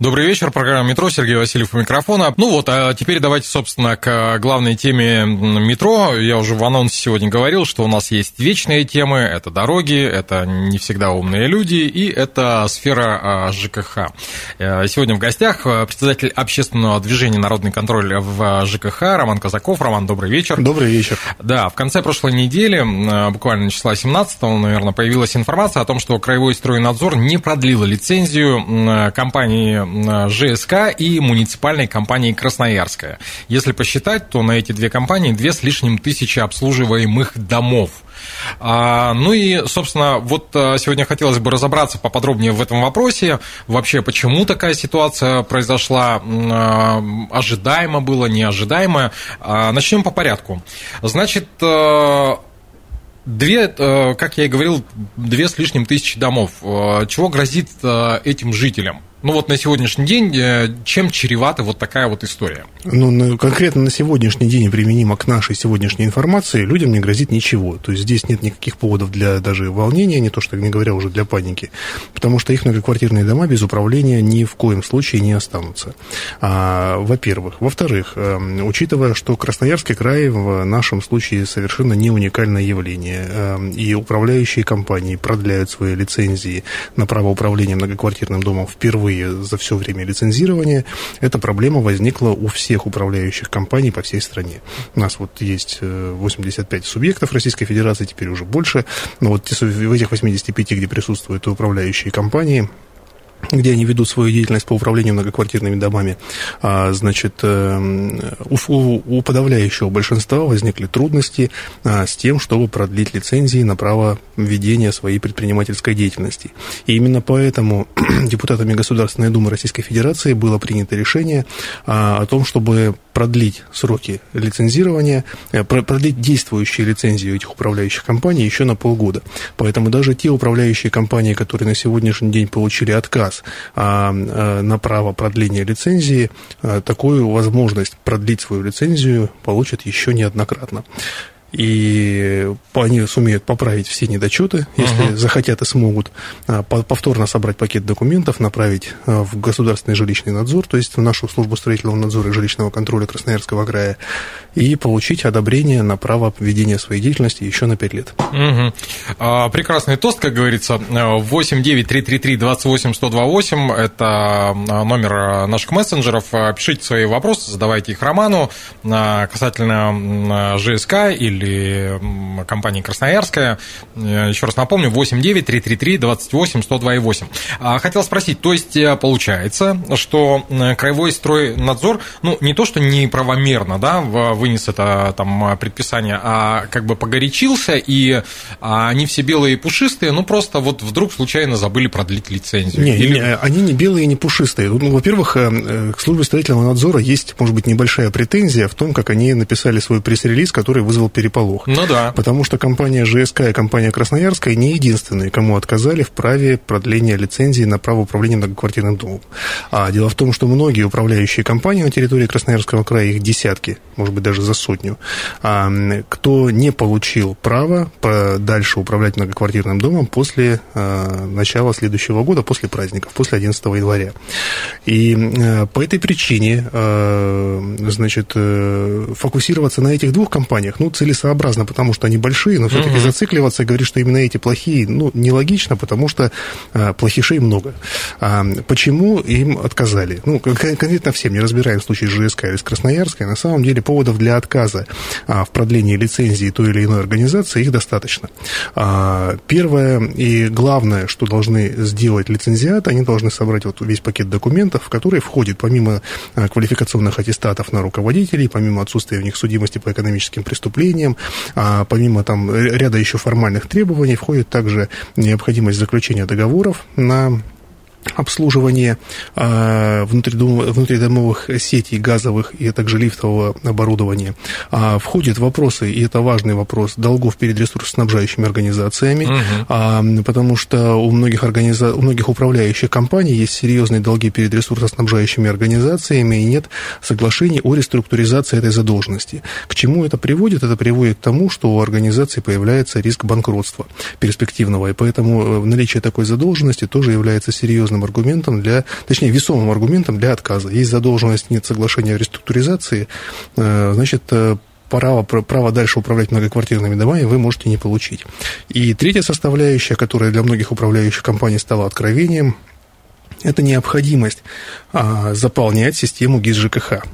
Добрый вечер, программа «Метро», Сергей Васильев у микрофона. Ну вот, а теперь давайте, собственно, к главной теме метро. Я уже в анонсе сегодня говорил, что у нас есть вечные темы, это дороги, это не всегда умные люди, и это сфера а, ЖКХ. Э, сегодня в гостях э, председатель общественного движения «Народный контроль» в ЖКХ Роман Казаков. Роман, добрый вечер. Добрый вечер. Да, в конце прошлой недели, э, буквально числа 17 наверное, появилась информация о том, что Краевой стройнадзор не продлил лицензию компании ЖСК и муниципальной компании Красноярская. Если посчитать, то на эти две компании две с лишним тысячи обслуживаемых домов. А, ну и, собственно, вот а, сегодня хотелось бы разобраться поподробнее в этом вопросе. Вообще, почему такая ситуация произошла, а, ожидаемо было, неожидаемо. Начнем по порядку. Значит, Две, как я и говорил, две с лишним тысячи домов. Чего грозит этим жителям? Ну вот на сегодняшний день э, чем чревата вот такая вот история? Ну, конкретно на сегодняшний день, применимо к нашей сегодняшней информации, людям не грозит ничего. То есть здесь нет никаких поводов для даже волнения, не то что, не говоря уже для паники, потому что их многоквартирные дома без управления ни в коем случае не останутся. А, во-первых. Во-вторых, э, учитывая, что Красноярский край в нашем случае совершенно не уникальное явление, э, и управляющие компании продляют свои лицензии на право управления многоквартирным домом впервые впервые за все время лицензирования эта проблема возникла у всех управляющих компаний по всей стране. У нас вот есть 85 э, субъектов Российской Федерации, теперь уже больше, но вот в этих 85, где присутствуют управляющие компании, где они ведут свою деятельность по управлению многоквартирными домами, а, значит, э, у, у подавляющего большинства возникли трудности а, с тем, чтобы продлить лицензии на право ведения своей предпринимательской деятельности. И именно поэтому депутатами Государственной Думы Российской Федерации было принято решение а, о том, чтобы продлить сроки лицензирования, э, продлить действующие лицензии этих управляющих компаний еще на полгода. Поэтому даже те управляющие компании, которые на сегодняшний день получили отказ а, а, на право продления лицензии, а, такую возможность продлить свою лицензию получат еще неоднократно и они сумеют поправить все недочеты, если uh-huh. захотят и смогут, а, повторно собрать пакет документов, направить а, в государственный жилищный надзор, то есть в нашу службу строительного надзора и жилищного контроля Красноярского края, и получить одобрение на право ведения своей деятельности еще на 5 лет. Uh-huh. А, прекрасный тост, как говорится, 89333 это номер наших мессенджеров. Пишите свои вопросы, задавайте их Роману касательно ЖСК или или компании «Красноярская». Э, еще раз напомню, 89 333 28 102,8. Хотел спросить, то есть э, получается, что э, Краевой стройнадзор, ну, не то, что неправомерно, да, вынес это там предписание, а как бы погорячился, и а, они все белые и пушистые, ну, просто вот вдруг случайно забыли продлить лицензию. Не, Или... не они не белые и не пушистые. Ну, во-первых, к службе строительного надзора есть, может быть, небольшая претензия в том, как они написали свой пресс-релиз, который вызвал перед переполох. Ну да. Потому что компания ЖСК и компания Красноярская не единственные, кому отказали в праве продления лицензии на право управления многоквартирным домом. А дело в том, что многие управляющие компании на территории Красноярского края, их десятки, может быть, даже за сотню, а, кто не получил право дальше управлять многоквартирным домом после а, начала следующего года, после праздников, после 11 января. И а, по этой причине, значит, э, фокусироваться на этих двух компаниях, ну, целесообразно целесообразно, потому что они большие, но все-таки угу. зацикливаться и говорить, что именно эти плохие, ну, нелогично, потому что а, плохишей много. А, почему им отказали? Ну, конкретно всем, не разбираем в случае ЖСК или с Красноярской, на самом деле поводов для отказа а, в продлении лицензии той или иной организации их достаточно. А, первое и главное, что должны сделать лицензиаты, они должны собрать вот весь пакет документов, в который входит помимо а, квалификационных аттестатов на руководителей, помимо отсутствия у них судимости по экономическим преступлениям, требованиям. А помимо там ряда еще формальных требований входит также необходимость заключения договоров на обслуживание а, внутридомовых сетей газовых и также лифтового оборудования. А, входят вопросы, и это важный вопрос, долгов перед ресурсоснабжающими организациями, угу. потому что у многих, организа... у многих управляющих компаний есть серьезные долги перед ресурсоснабжающими организациями, и нет соглашений о реструктуризации этой задолженности. К чему это приводит? Это приводит к тому, что у организации появляется риск банкротства перспективного, и поэтому э, наличие такой задолженности тоже является серьезным серьезным аргументом для, точнее, весомым аргументом для отказа. Есть задолженность, нет соглашения о реструктуризации, э, значит, э, право, право дальше управлять многоквартирными домами вы можете не получить. И третья составляющая, которая для многих управляющих компаний стала откровением, это необходимость а, заполнять систему ГИС ЖКХ.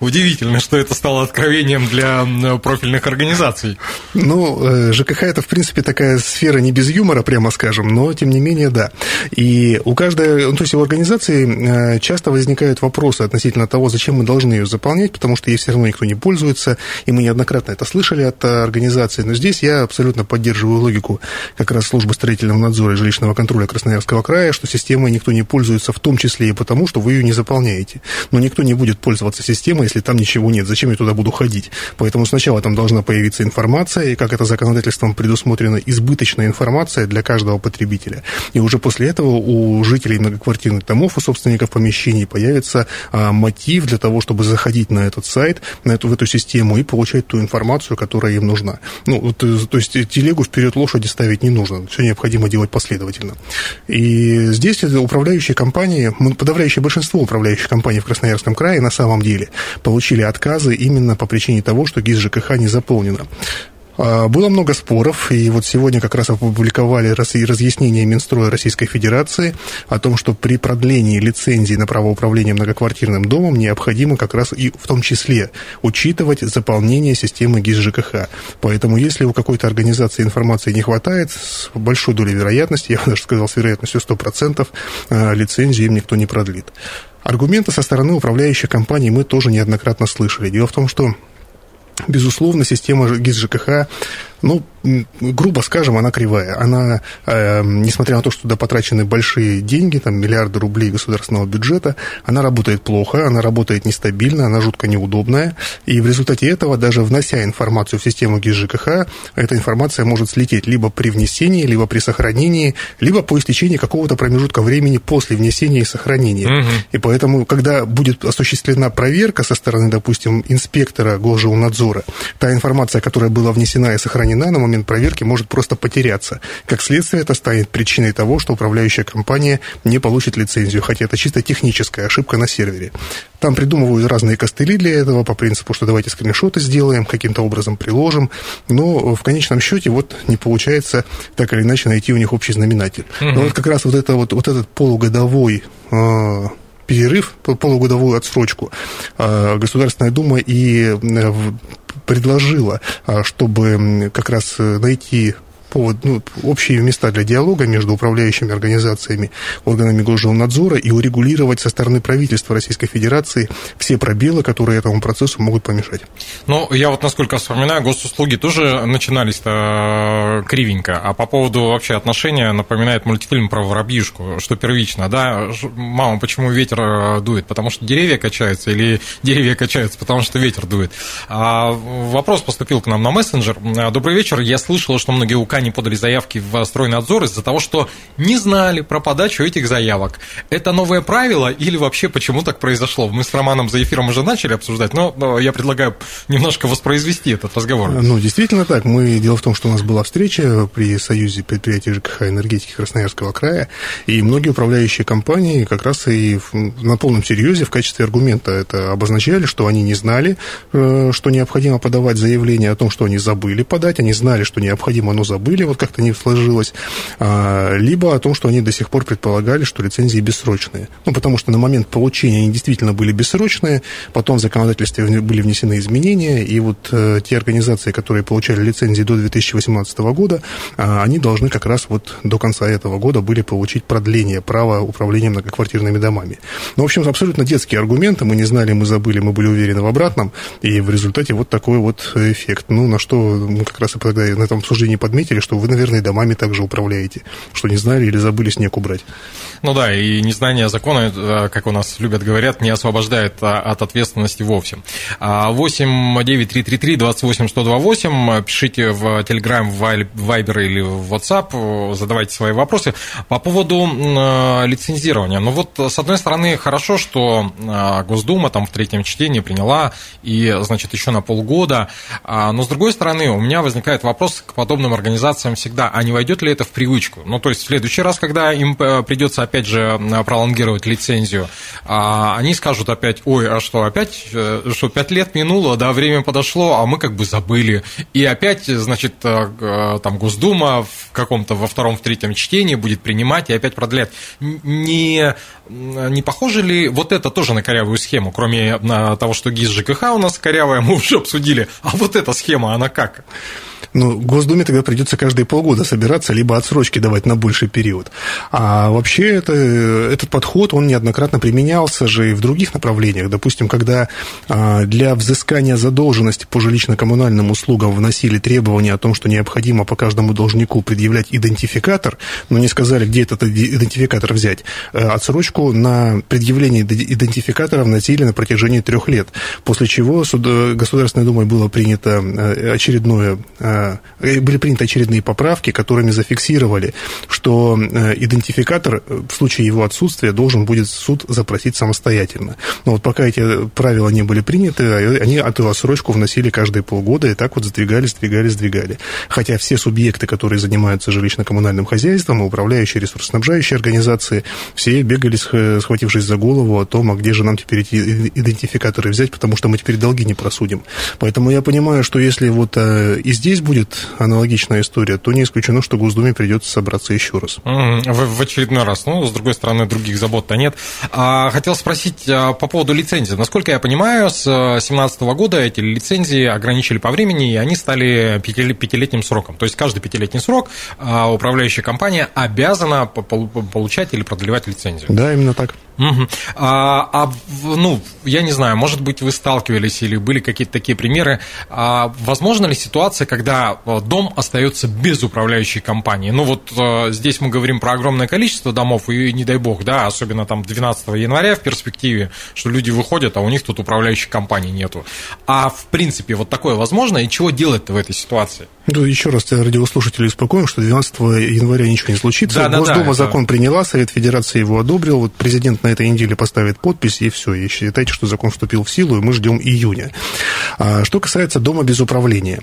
Удивительно, что это стало откровением для профильных организаций. Ну, э, ЖКХ это, в принципе, такая сфера не без юмора, прямо скажем, но, тем не менее, да. И у каждой, ну, то есть у организации э, часто возникают вопросы относительно того, зачем мы должны ее заполнять, потому что ей все равно никто не пользуется, и мы неоднократно это слышали от организации. Но здесь я абсолютно поддерживаю логику как раз службы строительного надзора и жилищного контроля Красноярского края, что системой никто не пользуется, в том числе и потому, что вы ее не заполняете. Но никто не будет пользоваться системой, если там ничего нет. Зачем я туда буду ходить? Поэтому сначала там должна появиться информация, и как это законодательством предусмотрено, избыточная информация для каждого потребителя. И уже после этого у жителей многоквартирных домов, у собственников помещений появится а, мотив для того, чтобы заходить на этот сайт, на эту, в эту систему и получать ту информацию, которая им нужна. Ну, вот, э, то есть телегу вперед лошади ставить не нужно. Все необходимо делать последовательно. И здесь управляющие компании, подавляющее большинство управляющих компаний в Красноярском крае на самом деле получили отказы именно по причине того, что ГИС ЖКХ не заполнено. А, было много споров, и вот сегодня как раз опубликовали разъяснение Минстроя Российской Федерации о том, что при продлении лицензии на право управления многоквартирным домом необходимо как раз и в том числе учитывать заполнение системы ГИС ЖКХ. Поэтому если у какой-то организации информации не хватает, с большой долей вероятности, я бы даже сказал с вероятностью 100%, а, лицензию им никто не продлит. Аргументы со стороны управляющих компаний мы тоже неоднократно слышали. Дело в том, что Безусловно, система ГИС ЖКХ ну, грубо скажем, она кривая. Она, э, несмотря на то, что туда потрачены большие деньги, там миллиарды рублей государственного бюджета, она работает плохо, она работает нестабильно, она жутко неудобная. И в результате этого, даже внося информацию в систему ГИС ЖКХ, эта информация может слететь либо при внесении, либо при сохранении, либо по истечении какого-то промежутка времени после внесения и сохранения. Угу. И поэтому, когда будет осуществлена проверка со стороны, допустим, инспектора Госжилнадзора, та информация, которая была внесена и сохранена, сохранена на момент проверки, может просто потеряться. Как следствие, это станет причиной того, что управляющая компания не получит лицензию, хотя это чисто техническая ошибка на сервере. Там придумывают разные костыли для этого по принципу, что давайте скриншоты сделаем, каким-то образом приложим, но в конечном счете вот не получается так или иначе найти у них общий знаменатель. Угу. Но вот как раз вот, это вот, вот этот полугодовой а, перерыв, полугодовую отсрочку а, Государственная Дума и предложила, а, чтобы как раз э, найти повод, ну, общие места для диалога между управляющими организациями, органами Госжилнадзора и урегулировать со стороны правительства Российской Федерации все пробелы, которые этому процессу могут помешать. Ну, я вот насколько вспоминаю, госуслуги тоже начинались-то кривенько, а по поводу вообще отношения напоминает мультфильм про воробьишку, что первично, да, мама, почему ветер э, дует, потому что деревья качаются, или деревья качаются, потому что ветер дует. А вопрос поступил к нам на мессенджер. Добрый вечер, я слышала, что многие УК не подали заявки в стройнадзор из-за того, что не знали про подачу этих заявок. Это новое правило или вообще почему так произошло? Мы с Романом за эфиром уже начали обсуждать, но я предлагаю немножко воспроизвести этот разговор. Ну, действительно так. Мы, дело в том, что у нас была встреча при Союзе предприятий ЖКХ энергетики Красноярского края, и многие управляющие компании как раз и на полном серьезе в качестве аргумента это обозначали, что они не знали, э, что необходимо подавать заявление о том, что они забыли подать, они знали, что необходимо, но забыли, или вот как-то не сложилось, а, либо о том, что они до сих пор предполагали, что лицензии бессрочные. Ну, потому что на момент получения они действительно были бессрочные, потом в законодательстве были внесены изменения, и вот э, те организации, которые получали лицензии до 2018 года, а, они должны как раз вот до конца этого года были получить продление права управления многоквартирными домами. Ну, в общем, абсолютно детские аргументы, мы не знали, мы забыли, мы были уверены в обратном, и в результате вот такой вот эффект. Ну, на что мы как раз и тогда на этом обсуждении подметили, что вы, наверное, домами также управляете, что не знали или забыли снег убрать. Ну да, и незнание закона, э, как у нас любят говорят, не освобождает а, от ответственности вовсе. 8 9 3 3 3 28 128, пишите в Telegram, в Viber или в WhatsApp, задавайте свои вопросы. По поводу э, лицензирования. Ну вот, с одной стороны, хорошо, что э, Госдума там в третьем чтении приняла, и, значит, еще на полгода. А, но, с другой стороны, у меня возникает вопрос к подобным организациям всегда, а не войдет ли это в привычку? Ну, то есть, в следующий раз, когда им придется опять же, пролонгировать лицензию, а они скажут опять, ой, а что, опять, э, что, пять лет минуло, да, время подошло, а мы как бы забыли. И опять, значит, э, э, там Госдума в каком-то во втором, в третьем чтении будет принимать и опять продлять. Не, не похоже ли вот это тоже на корявую схему, кроме того, что ГИС ЖКХ у нас корявая, мы уже обсудили, а вот эта схема, она как? Ну, Госдуме тогда придется каждые полгода собираться, либо отсрочки давать на больший период. А вообще это, этот подход, он неоднократно применялся же и в других направлениях. Допустим, когда а, для взыскания задолженности по жилищно-коммунальным услугам вносили требования о том, что необходимо по каждому должнику предъявлять идентификатор, но не сказали, где этот идентификатор взять, э, отсрочку на предъявление идентификатора вносили на протяжении трех лет, после чего э, Государственной Думой было принято э, очередное были приняты очередные поправки, которыми зафиксировали, что э, идентификатор э, в случае его отсутствия должен будет суд запросить самостоятельно. Но вот пока эти правила не были приняты, они эту отсрочку вносили каждые полгода, и так вот сдвигали, сдвигали, сдвигали. Хотя все субъекты, которые занимаются жилищно-коммунальным хозяйством, управляющие ресурсоснабжающие организации, все бегали, схватившись за голову о том, а где же нам теперь эти идентификаторы взять, потому что мы теперь долги не просудим. Поэтому я понимаю, что если вот и здесь будет будет аналогичная история, то не исключено, что Госдуме придется собраться еще раз. В, в очередной раз. Ну, с другой стороны, других забот-то нет. А, хотел спросить а, по поводу лицензии. Насколько я понимаю, с 2017 года эти лицензии ограничили по времени, и они стали пятилетним сроком. То есть каждый пятилетний срок а, управляющая компания обязана получать или продлевать лицензию. Да, именно так. Угу. А, а, ну, я не знаю, может быть, вы сталкивались или были какие-то такие примеры. А, возможно ли ситуация, когда э, дом остается без управляющей компании? Ну, вот а, здесь мы говорим про огромное количество домов, и не дай бог, да, особенно там 12 января в перспективе, что люди выходят, а у них тут управляющей компании нету. А в принципе, вот такое возможно, и чего делать-то в этой ситуации? Ну, еще раз тебя радиослушатели успокоим, что 12 января ничего не случится. Да, Госдума да, да, закон это... приняла, Совет Федерации его одобрил, вот президент на этой неделе поставит подпись, и все, и считайте, что закон вступил в силу, и мы ждем июня. А, что касается дома без управления.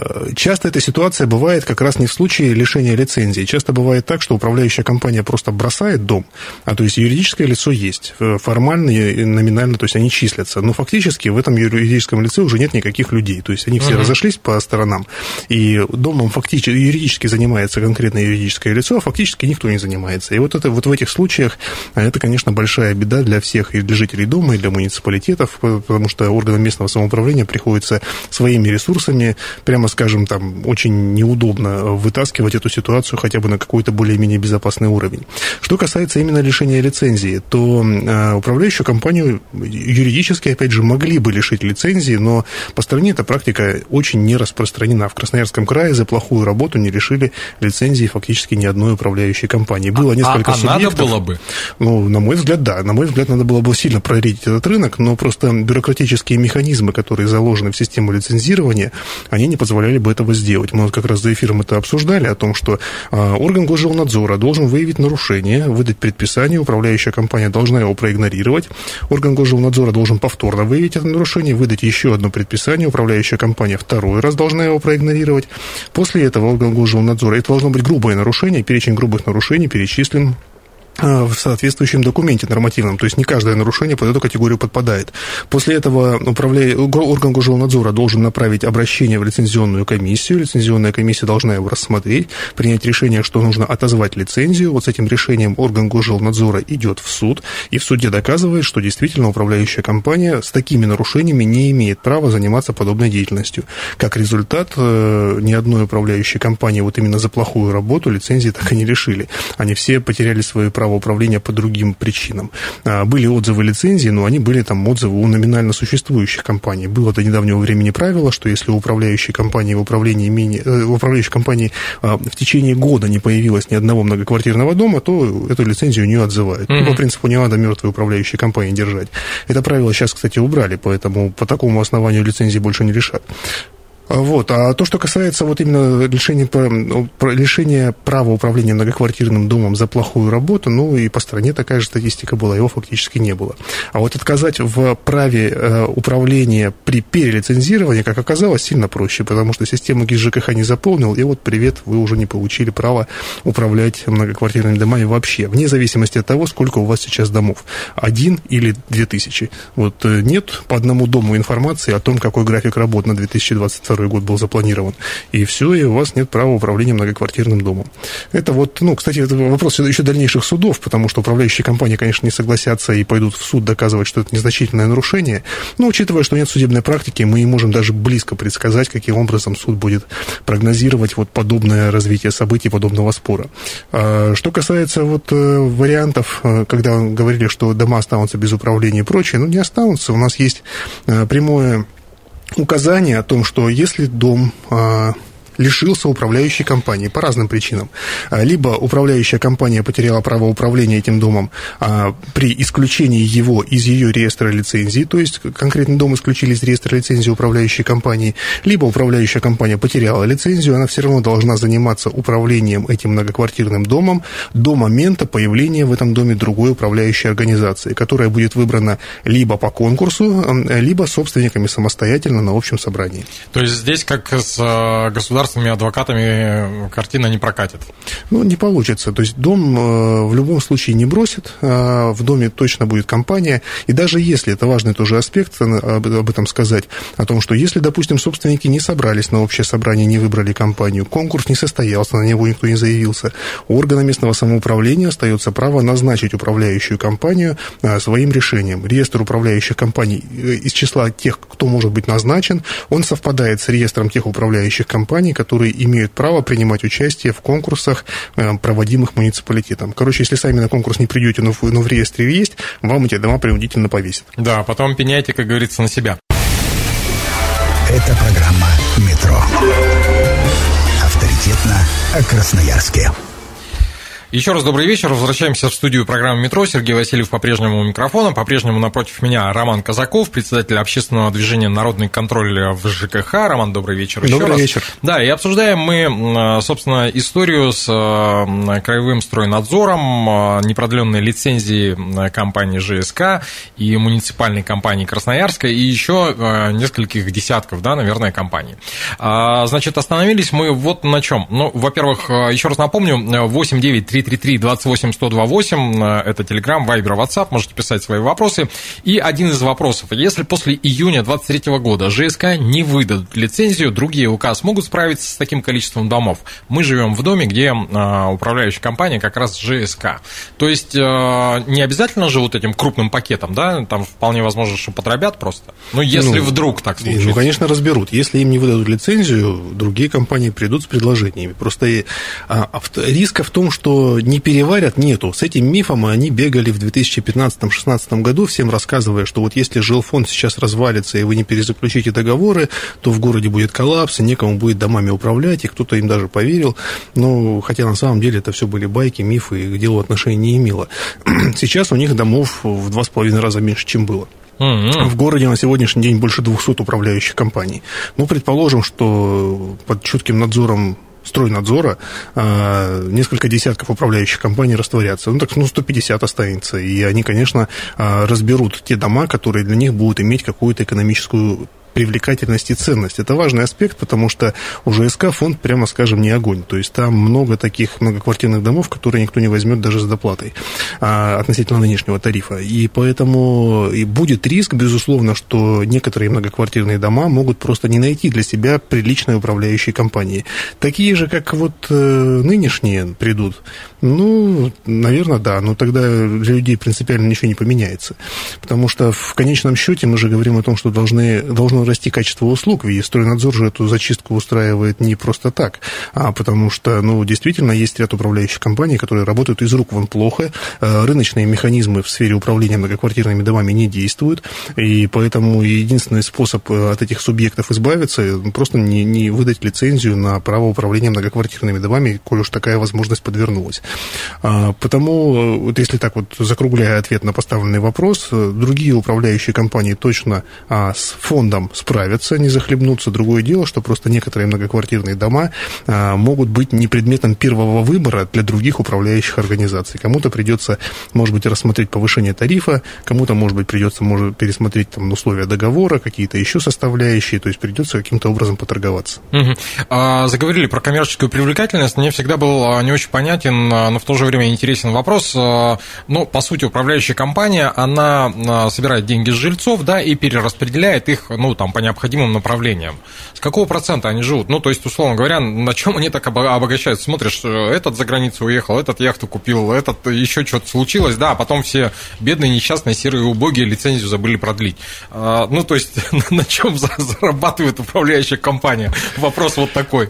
А, часто эта ситуация бывает как раз не в случае лишения лицензии. Часто бывает так, что управляющая компания просто бросает дом, а то есть юридическое лицо есть, формально и номинально, то есть они числятся, но фактически в этом юридическом лице уже нет никаких людей, то есть они все угу. разошлись по сторонам, и домом фактически, юридически занимается конкретное юридическое лицо, а фактически никто не занимается. И вот, это, вот в этих случаях это, конечно, большая беда для всех, и для жителей дома, и для муниципалитетов, потому что органам местного самоуправления приходится своими ресурсами, прямо скажем, там, очень неудобно вытаскивать эту ситуацию хотя бы на какой-то более-менее безопасный уровень. Что касается именно лишения лицензии, то а, управляющую компанию юридически, опять же, могли бы лишить лицензии, но по стране эта практика очень не распространена. В Красноярском крае за плохую работу не решили лицензии фактически ни одной управляющей компании. Было а, несколько а, а субъектов. надо было бы? Ну, на мой взгляд, да. На мой взгляд, надо было бы сильно проверить этот рынок, но просто бюрократические механизмы, которые заложены в систему лицензирования, они не позволяли бы этого сделать. Мы вот как раз за эфиром это обсуждали, о том, что а, орган госжилнадзора должен выявить нарушение, выдать предписание, управляющая компания должна его проигнорировать, орган госжилнадзора должен повторно выявить это нарушение, выдать еще одно предписание, управляющая компания второй раз должна его проигнорировать, игнорировать. После этого орган госжилнадзора, это должно быть грубое нарушение, перечень грубых нарушений перечислен в соответствующем документе нормативном. То есть не каждое нарушение под эту категорию подпадает. После этого управля... орган госжилнадзора должен направить обращение в лицензионную комиссию. Лицензионная комиссия должна его рассмотреть, принять решение, что нужно отозвать лицензию. Вот с этим решением орган госжилнадзора идет в суд, и в суде доказывает, что действительно управляющая компания с такими нарушениями не имеет права заниматься подобной деятельностью. Как результат, э, ни одной управляющей компании вот именно за плохую работу лицензии так и не решили. Они все потеряли свои права право управления по другим причинам. А, были отзывы лицензии, но они были там отзывы у номинально существующих компаний. Было до недавнего времени правило, что если управляющей компании в управлении, менее, э, в управляющей компании а, в течение года не появилось ни одного многоквартирного дома, то эту лицензию не отзывают. Mm-hmm. Ну, по принципу не надо мертвой управляющей компании держать. Это правило сейчас, кстати, убрали, поэтому по такому основанию лицензии больше не решат. Вот. А то, что касается вот именно лишения, лишения права управления многоквартирным домом за плохую работу, ну и по стране такая же статистика была, его фактически не было. А вот отказать в праве э, управления при перелицензировании, как оказалось, сильно проще, потому что систему ГИС ЖКХ не заполнил, и вот привет, вы уже не получили право управлять многоквартирными домами вообще, вне зависимости от того, сколько у вас сейчас домов, один или две тысячи. Вот э, нет по одному дому информации о том, какой график работ на 2022 год был запланирован, и все, и у вас нет права управления многоквартирным домом. Это вот, ну, кстати, это вопрос еще дальнейших судов, потому что управляющие компании, конечно, не согласятся и пойдут в суд доказывать, что это незначительное нарушение, но учитывая, что нет судебной практики, мы не можем даже близко предсказать, каким образом суд будет прогнозировать вот подобное развитие событий, подобного спора. А, что касается вот э, вариантов, э, когда говорили, что дома останутся без управления и прочее, ну, не останутся. У нас есть э, прямое указание о том, что если дом а, лишился управляющей компании по разным причинам. А, либо управляющая компания потеряла право управления этим домом а, при исключении его из ее реестра лицензии, то есть конкретный дом исключили из реестра лицензии управляющей компании, либо управляющая компания потеряла лицензию, она все равно должна заниматься управлением этим многоквартирным домом до момента появления в этом доме другой управляющей организации, которая будет выбрана либо по конкурсу, либо собственниками самостоятельно на общем собрании. То есть здесь, как с а, государством государственными адвокатами картина не прокатит. Ну, не получится. То есть дом э, в любом случае не бросит, а в доме точно будет компания. И даже если, это важный тоже аспект, э, об этом сказать, о том, что если, допустим, собственники не собрались на общее собрание, не выбрали компанию, конкурс не состоялся, на него никто не заявился, у органа местного самоуправления остается право назначить управляющую компанию э, своим решением. Реестр управляющих компаний из числа тех, кто может быть назначен, он совпадает с реестром тех управляющих компаний, которые имеют право принимать участие в конкурсах, э, проводимых муниципалитетом. Короче, если сами на конкурс не придете, но в, но в реестре есть, вам эти дома принудительно повесят. Да, потом пеняйте, как говорится, на себя. Это программа «Метро». Авторитетно о Красноярске. Еще раз добрый вечер. Возвращаемся в студию программы «Метро». Сергей Васильев по-прежнему у микрофона. По-прежнему напротив меня Роман Казаков, председатель общественного движения «Народный контроль» в ЖКХ. Роман, добрый вечер еще добрый раз. вечер. Да, и обсуждаем мы, собственно, историю с краевым стройнадзором, непродленной лицензии компании ЖСК и муниципальной компании Красноярска и еще нескольких десятков, да, наверное, компаний. А, значит, остановились мы вот на чем. Ну, во-первых, еще раз напомню, 8 9 3 333-28-1028, это Telegram, Viber, WhatsApp, можете писать свои вопросы. И один из вопросов, если после июня 2023 года ЖСК не выдадут лицензию, другие УК смогут справиться с таким количеством домов? Мы живем в доме, где а, управляющая компания как раз ЖСК. То есть а, не обязательно же вот этим крупным пакетом, да, там вполне возможно, что подробят просто. Ну, если ну, вдруг так случится. Ну, конечно, разберут. Если им не выдадут лицензию, другие компании придут с предложениями. Просто а, риска в том, что не переварят, нету. С этим мифом они бегали в 2015-2016 году, всем рассказывая, что вот если жилфонд сейчас развалится, и вы не перезаключите договоры, то в городе будет коллапс, и некому будет домами управлять, и кто-то им даже поверил. Но, хотя на самом деле это все были байки, мифы, и к делу отношения не имело. Сейчас у них домов в два с половиной раза меньше, чем было. В городе на сегодняшний день больше 200 управляющих компаний. Ну, предположим, что под чутким надзором стройнадзора а, несколько десятков управляющих компаний растворятся. Ну, так, ну, 150 останется. И они, конечно, а, разберут те дома, которые для них будут иметь какую-то экономическую привлекательность и ценность. Это важный аспект, потому что у ЖСК фонд, прямо скажем, не огонь. То есть там много таких многоквартирных домов, которые никто не возьмет даже с доплатой а, относительно нынешнего тарифа. И поэтому и будет риск, безусловно, что некоторые многоквартирные дома могут просто не найти для себя приличной управляющей компании. Такие же, как вот э, нынешние придут, ну, наверное, да, но тогда для людей принципиально ничего не поменяется. Потому что в конечном счете мы же говорим о том, что должны, должно должно расти качество услуг, ведь стройнадзор же эту зачистку устраивает не просто так, а потому что, ну, действительно, есть ряд управляющих компаний, которые работают из рук вон плохо, э, рыночные механизмы в сфере управления многоквартирными домами не действуют, и поэтому единственный способ э, от этих субъектов избавиться просто не, не выдать лицензию на право управления многоквартирными домами, коль уж такая возможность подвернулась. А, потому, вот если так вот закругляя ответ на поставленный вопрос, другие управляющие компании точно а, с фондом справятся, не захлебнутся. Другое дело, что просто некоторые многоквартирные дома а, могут быть не предметом первого выбора для других управляющих организаций. Кому-то придется, может быть, рассмотреть повышение тарифа, кому-то, может быть, придется может, пересмотреть там, условия договора, какие-то еще составляющие, то есть придется каким-то образом поторговаться. Угу. А, заговорили про коммерческую привлекательность. Мне всегда был а, не очень понятен, но в то же время интересен вопрос. Ну, по сути, управляющая компания, она собирает деньги с жильцов, да, и перераспределяет их, ну, там, по необходимым направлениям. С какого процента они живут? Ну, то есть, условно говоря, на чем они так обогащаются? Смотришь, э, этот за границу уехал, этот яхту купил, этот еще что-то случилось, да, а потом все бедные, несчастные, серые, убогие лицензию забыли продлить. А, ну, то есть, на чем зарабатывает управляющая компания? Вопрос вот такой.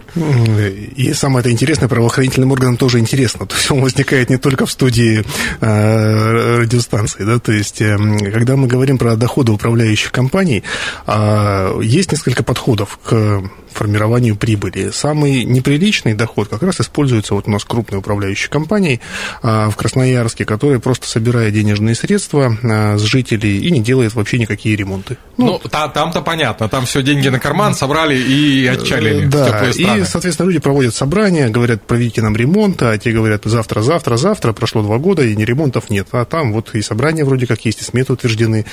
И самое это интересное, правоохранительным органам тоже интересно. То есть, он возникает не только в студии э, радиостанции, да, то есть, эм, когда мы говорим про доходы управляющих компаний, а, есть несколько подходов к формированию прибыли. Самый неприличный доход как раз используется вот у нас крупной управляющей компанией а, в Красноярске, которая просто собирает денежные средства а, с жителей и не делает вообще никакие ремонты. Ну, ну там-то понятно, там все деньги на карман собрали и отчалили да, и, соответственно, люди проводят собрания, говорят, проведите нам ремонт, а те говорят, завтра, завтра, завтра, прошло два года, и ни ремонтов нет. А там вот и собрания вроде как есть, и сметы утверждены,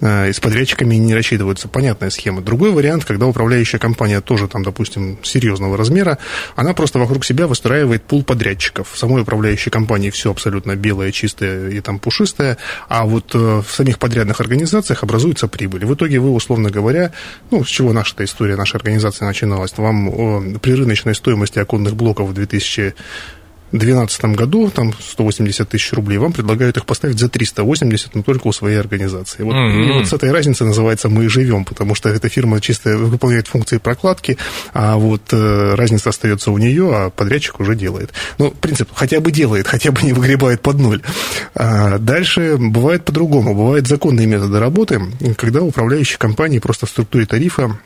а, и с подрядчиками не рассчитываются. Понятная схема. Другой вариант, когда управляющая компания тоже там, допустим, серьезного размера, она просто вокруг себя выстраивает пул подрядчиков. В самой управляющей компании все абсолютно белое, чистое и там пушистое, а вот э, в самих подрядных организациях образуется прибыль. В итоге вы, условно говоря, ну, с чего наша история, наша организация начиналась, вам при рыночной стоимости оконных блоков в 2000 2012 году, там 180 тысяч рублей, вам предлагают их поставить за 380, но только у своей организации. Вот, mm-hmm. И вот с этой разницей называется «мы живем», потому что эта фирма чисто выполняет функции прокладки, а вот э, разница остается у нее, а подрядчик уже делает. Ну, принцип, хотя бы делает, хотя бы не выгребает под ноль. А дальше бывает по-другому. Бывают законные методы работы, когда управляющие компании просто в структуре тарифа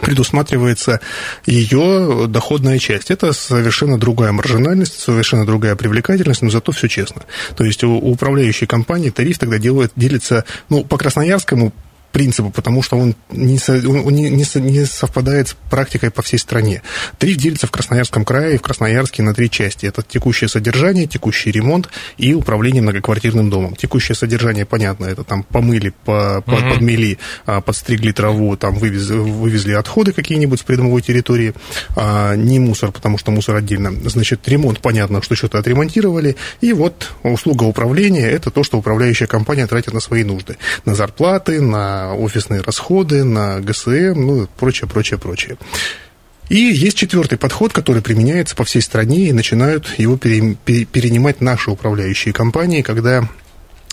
предусматривается ее доходная часть. Это совершенно другая маржинальность, совершенно другая привлекательность, но зато все честно. То есть у управляющей компании тариф тогда делает, делится, ну, по Красноярскому принципу, потому что он не, он не, не совпадает с практикой по всей стране. Тариф делится в Красноярском крае и в Красноярске на три части. Это текущее содержание, текущий ремонт и управление многоквартирным домом. Текущее содержание, понятно, это там помыли, по, угу. подмели, а, подстригли траву, там вывезли, вывезли отходы какие-нибудь с придомовой территории. А, не мусор, потому что мусор отдельно. Значит, ремонт, понятно, что что-то отремонтировали. И вот услуга управления – это то, что управляющая компания тратит на свои нужды. На зарплаты, на офисные расходы, на ГСМ, ну, прочее, прочее, прочее. И есть четвертый подход, который применяется по всей стране, и начинают его перенимать наши управляющие компании, когда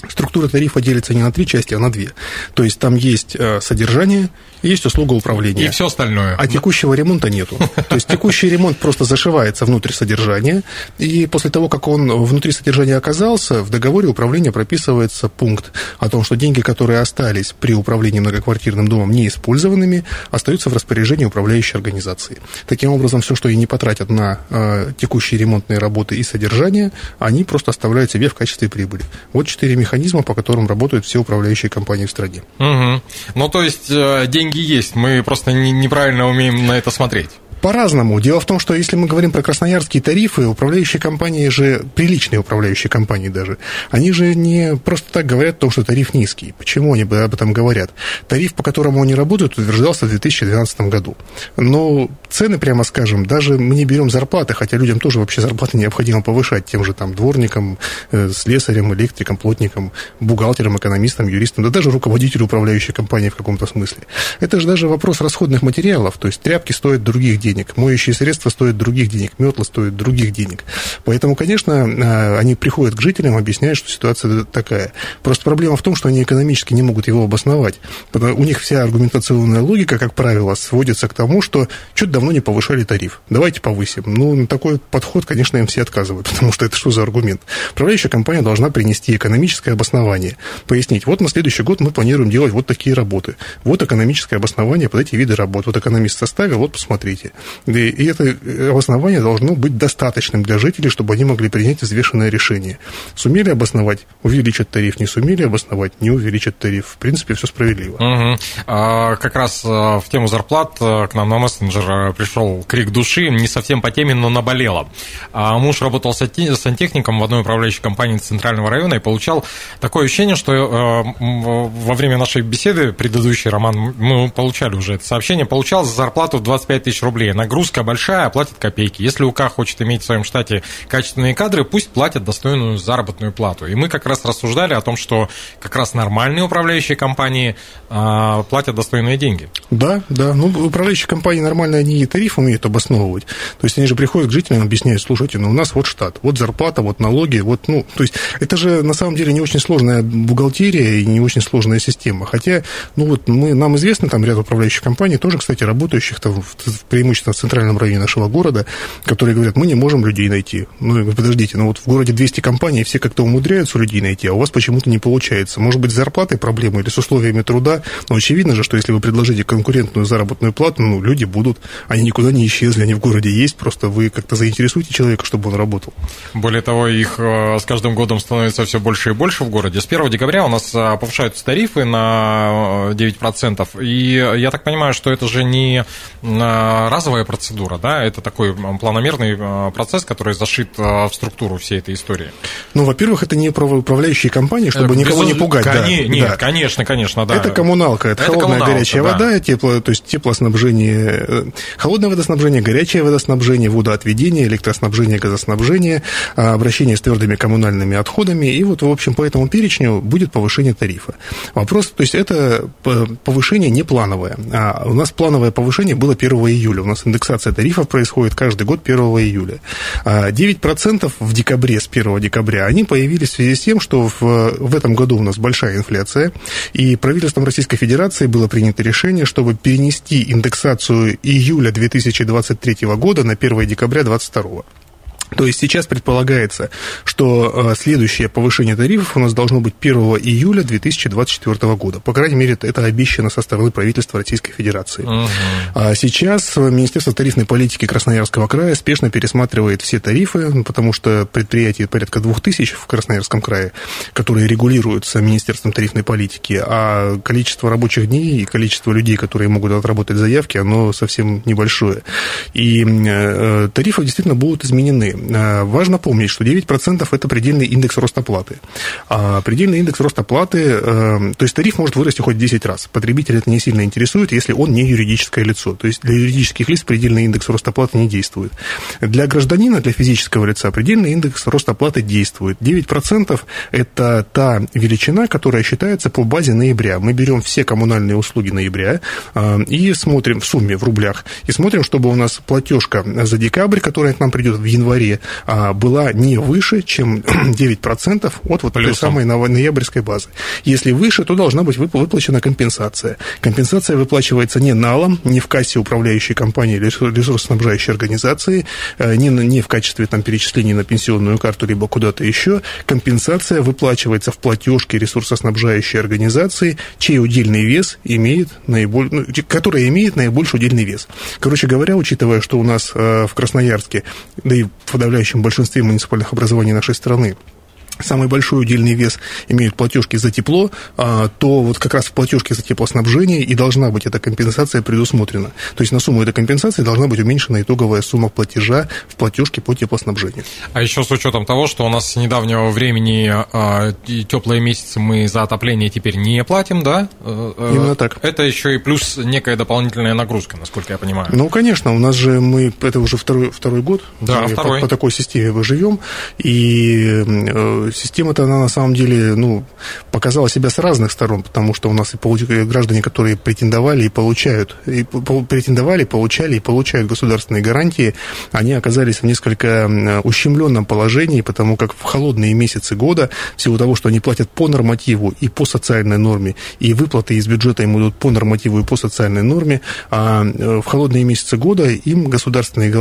Структура тарифа делится не на три части, а на две. То есть там есть э, содержание, есть услуга управления. И все остальное. А текущего ремонта нету. То есть текущий ремонт просто зашивается внутрь содержания, и после того, как он внутри содержания оказался, в договоре управления прописывается пункт о том, что деньги, которые остались при управлении многоквартирным домом неиспользованными, остаются в распоряжении управляющей организации. Таким образом, все, что они не потратят на э, текущие ремонтные работы и содержание, они просто оставляют себе в качестве прибыли. Вот четыре механизма механизма, по которым работают все управляющие компании в стране. Угу. Ну, то есть э, деньги есть, мы просто неправильно умеем на это смотреть. По-разному. Дело в том, что если мы говорим про красноярские тарифы, управляющие компании же, приличные управляющие компании даже, они же не просто так говорят о том, что тариф низкий. Почему они об этом говорят? Тариф, по которому они работают, утверждался в 2012 году. Но цены, прямо скажем, даже мы не берем зарплаты, хотя людям тоже вообще зарплаты необходимо повышать, тем же там дворникам, э, слесарям, электрикам, плотникам, бухгалтерам, экономистам, юристам, да даже руководителю управляющей компании в каком-то смысле. Это же даже вопрос расходных материалов, то есть тряпки стоят других денег денег, моющие средства стоят других денег, метлы стоят других денег. Поэтому, конечно, а, они приходят к жителям, объясняют, что ситуация такая. Просто проблема в том, что они экономически не могут его обосновать. У них вся аргументационная логика, как правило, сводится к тому, что что-то давно не повышали тариф. Давайте повысим. Ну, на такой подход, конечно, им все отказывают, потому что это что за аргумент? Управляющая компания должна принести экономическое обоснование, пояснить, вот на следующий год мы планируем делать вот такие работы, вот экономическое обоснование под эти виды работ, вот экономист составил, вот посмотрите. И это обоснование должно быть достаточным для жителей, чтобы они могли принять взвешенное решение. Сумели обосновать, увеличат тариф, не сумели обосновать, не увеличат тариф. В принципе, все справедливо. Угу. А, как раз а, в тему зарплат а, к нам на мессенджер пришел крик души, не совсем по теме, но наболело. А муж работал сантехником в одной управляющей компании Центрального района и получал такое ощущение, что во время нашей беседы, предыдущий роман, мы получали уже это сообщение, получал за зарплату в 25 тысяч рублей. Нагрузка большая, платит копейки. Если УК хочет иметь в своем штате качественные кадры, пусть платят достойную заработную плату. И мы как раз рассуждали о том, что как раз нормальные управляющие компании а, платят достойные деньги. Да, да. Ну, управляющие компании нормально, они и тариф умеют обосновывать. То есть они же приходят к жителям объясняют, слушайте, ну у нас вот штат, вот зарплата, вот налоги, вот, ну, то есть это же на самом деле не очень сложная бухгалтерия и не очень сложная система. Хотя, ну вот мы, нам известно там ряд управляющих компаний, тоже, кстати, работающих там в, преимущественно в центральном районе нашего города, которые говорят, мы не можем людей найти. Ну, подождите, ну вот в городе 200 компаний, все как-то умудряются людей найти, а у вас почему-то не получается. Может быть, с зарплатой проблемы или с условиями труда, но очевидно же, что если вы предложите конкурентную заработную плату, ну, люди будут, они никуда не исчезли, они в городе есть, просто вы как-то заинтересуете человека, чтобы он работал. Более того, их э, с каждым годом становится все больше и больше в городе. С 1 декабря у нас э, повышаются тарифы на 9%, э, и я так понимаю, что это же не разовая процедура, да, это такой планомерный процесс, который зашит в структуру всей этой истории. Ну, во-первых, это не управляющие компании, чтобы Без... никого не пугать. Кон... Да, нет, да. конечно, конечно, да. Это коммуналка, это, это холодная коммуналка, горячая да. вода, тепло, то есть теплоснабжение, холодное водоснабжение, горячее водоснабжение, водоотведение, электроснабжение, газоснабжение, а, обращение с твердыми коммунальными отходами, и вот, в общем, по этому перечню будет повышение тарифа. Вопрос, то есть это повышение не плановое. А у нас плановое повышение было 1 июля. У нас индексация тарифов происходит каждый год 1 июля. 9% а в декабре, с 1 декабря, они появились в связи с тем, что в, в этом году у нас большая инфляция, и правительством Российской Федерации было принято решение, чтобы перенести индексацию июля 2023 года на 1 декабря 2022. То есть сейчас предполагается, что э, следующее повышение тарифов у нас должно быть 1 июля 2024 года. По крайней мере, это обещано со стороны правительства Российской Федерации. Угу. А сейчас Министерство тарифной политики Красноярского края спешно пересматривает все тарифы, ну, потому что предприятий порядка 2000 в Красноярском крае, которые регулируются Министерством тарифной политики, а количество рабочих дней и количество людей, которые могут отработать заявки, оно совсем небольшое. И э, тарифы действительно будут изменены. Э, важно помнить, что 9% это предельный индекс роста платы. А предельный индекс роста платы, э, то есть тариф может вырасти хоть 10 раз. Потребитель это не сильно интересует, если он не юридическое лицо. То есть для юридических лиц предельный индекс роста платы не действует. Для гражданина, для физического лица предельный индекс роста платы действует. 9% это та величина, которая считается по базе ноября. Мы берем все коммунальные услуги ноября э, и смотрим в сумме, в рублях, и смотрим, чтобы у нас платежка за декабрь, которая к нам придет в январе, а, была не выше, чем 9% от вот той самой ноябрьской базы. Если выше, то должна быть выплачена компенсация. Компенсация выплачивается не налом, не в кассе управляющей компании или ресурсоснабжающей организации, э, не, не в качестве там, перечислений на пенсионную карту, либо куда-то еще. Компенсация выплачивается в платежке ресурсоснабжающей организации, чей удельный вес имеет наиболь... ну, которая имеет наибольший удельный вес. Короче говоря, учитывая, что у нас э, в Красноярске, да и в подавляющем большинстве муниципальных образований нашей страны самый большой удельный вес имеют платежки за тепло, а, то вот как раз в платежке за теплоснабжение и должна быть эта компенсация предусмотрена. То есть на сумму этой компенсации должна быть уменьшена итоговая сумма платежа в платежке по теплоснабжению. А еще с учетом того, что у нас с недавнего времени а, теплые месяцы мы за отопление теперь не платим, да? Э, э, Именно так. Это еще и плюс некая дополнительная нагрузка, насколько я понимаю. Ну, конечно, у нас же мы, это уже второй, второй год, да, второй. По, по такой системе мы живем, и система-то, она на самом деле, ну, показала себя с разных сторон, потому что у нас и граждане, которые претендовали и получают, и претендовали, получали и получают государственные гарантии, они оказались в несколько ущемленном положении, потому как в холодные месяцы года, в силу того, что они платят по нормативу и по социальной норме, и выплаты из бюджета им идут по нормативу и по социальной норме, а э, в холодные месяцы года им государственные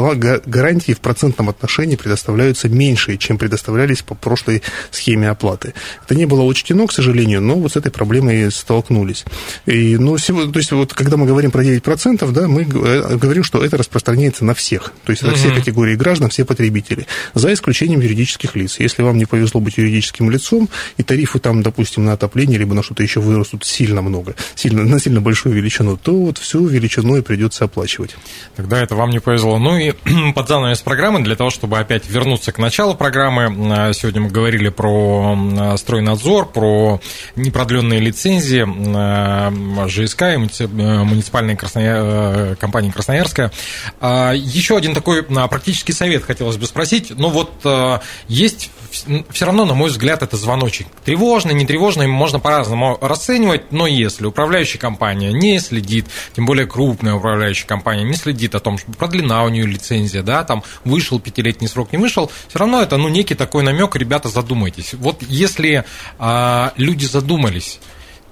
гарантии в процентном отношении предоставляются меньше, чем предоставлялись по прошлой схеме оплаты. Это не было учтено, к сожалению, но вот с этой проблемой столкнулись. И, ну, то есть вот когда мы говорим про 9%, да, мы э, говорим, что это распространяется на всех. То есть это угу. все категории граждан, все потребители, за исключением юридических лиц. Если вам не повезло быть юридическим лицом, и тарифы там, допустим, на отопление, либо на что-то еще вырастут сильно много, сильно, на сильно большую величину, то вот всю величину и придется оплачивать. Тогда это вам не повезло. Ну и под занавес программы, для того, чтобы опять вернуться к началу программы, а, сегодня мы говорили про а, стройнадзор, про непродленные лицензии а, ЖСК и муниципальной Красноя... компании Красноярская. Еще один такой практический совет хотелось бы спросить. Ну вот есть все равно, на мой взгляд, это звоночек. Тревожный, не тревожный, можно по-разному расценивать, но если управляющая компания не следит, тем более крупная управляющая компания не следит о том, что продлена у нее лицензия, да, там вышел пятилетний срок, не вышел, все равно это, ну, некий такой намек, ребята, задумайтесь. Вот если а, люди задумались,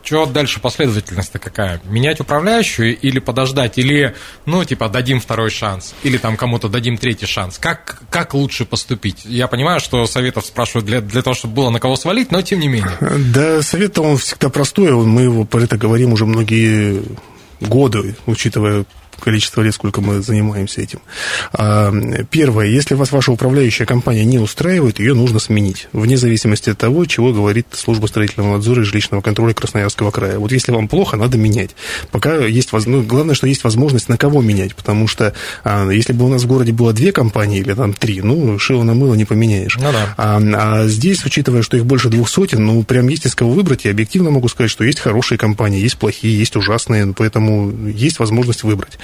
что дальше последовательность-то какая? Менять управляющую или подождать? Или, ну, типа, дадим второй шанс? Или там кому-то дадим третий шанс? Как, как лучше поступить? Я понимаю, что советов спрашивают для, для того, чтобы было на кого свалить, но тем не менее. Да, совет он всегда простой. Мы его про это говорим уже многие годы, учитывая количество лет, сколько мы занимаемся этим. А, первое, если вас ваша управляющая компания не устраивает, ее нужно сменить, вне зависимости от того, чего говорит служба строительного надзора и жилищного контроля Красноярского края. Вот если вам плохо, надо менять. Пока есть возможность, ну, главное, что есть возможность на кого менять, потому что а, если бы у нас в городе было две компании или там три, ну, шило на мыло не поменяешь. Ну, да. а, а здесь, учитывая, что их больше двух сотен, ну, прям есть из кого выбрать, и объективно могу сказать, что есть хорошие компании, есть плохие, есть ужасные, поэтому есть возможность выбрать.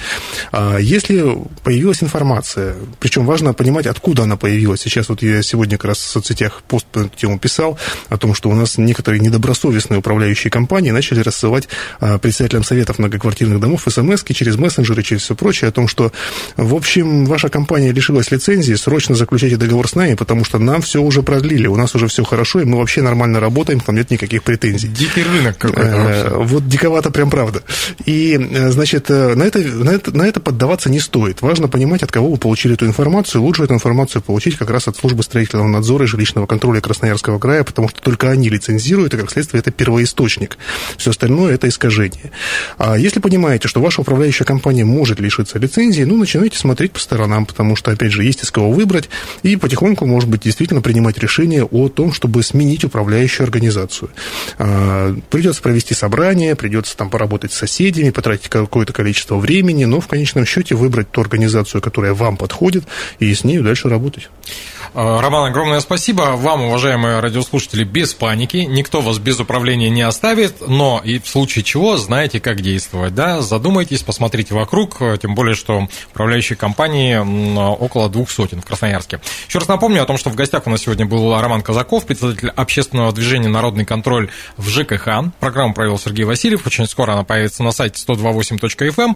А если появилась информация, причем важно понимать, откуда она появилась. Сейчас вот я сегодня как раз в соцсетях пост по эту тему писал о том, что у нас некоторые недобросовестные управляющие компании начали рассылать а, председателям советов многоквартирных домов смс через мессенджеры, через все прочее, о том, что, в общем, ваша компания лишилась лицензии, срочно заключайте договор с нами, потому что нам все уже продлили, у нас уже все хорошо, и мы вообще нормально работаем, там нет никаких претензий. Дикий рынок какой-то э. Вот диковато прям правда. И, э, значит, э, на это, на это на это поддаваться не стоит. Важно понимать, от кого вы получили эту информацию. Лучше эту информацию получить как раз от службы строительного надзора и жилищного контроля Красноярского края, потому что только они лицензируют, и, как следствие, это первоисточник. Все остальное – это искажение. А если понимаете, что ваша управляющая компания может лишиться лицензии, ну, начинайте смотреть по сторонам, потому что, опять же, есть из кого выбрать, и потихоньку, может быть, действительно принимать решение о том, чтобы сменить управляющую организацию. А, придется провести собрание, придется там поработать с соседями, потратить какое-то количество времени, но в конечном счете выбрать ту организацию, которая вам подходит, и с ней дальше работать. А, Роман, огромное спасибо. Вам, уважаемые радиослушатели, без паники. Никто вас без управления не оставит, но и в случае чего знаете, как действовать. Да? Задумайтесь, посмотрите вокруг, тем более, что управляющие компании около двух сотен в Красноярске. Еще раз напомню о том, что в гостях у нас сегодня был Роман Казаков, председатель общественного движения «Народный контроль» в ЖКХ. Программу провел Сергей Васильев. Очень скоро она появится на сайте 128.fm.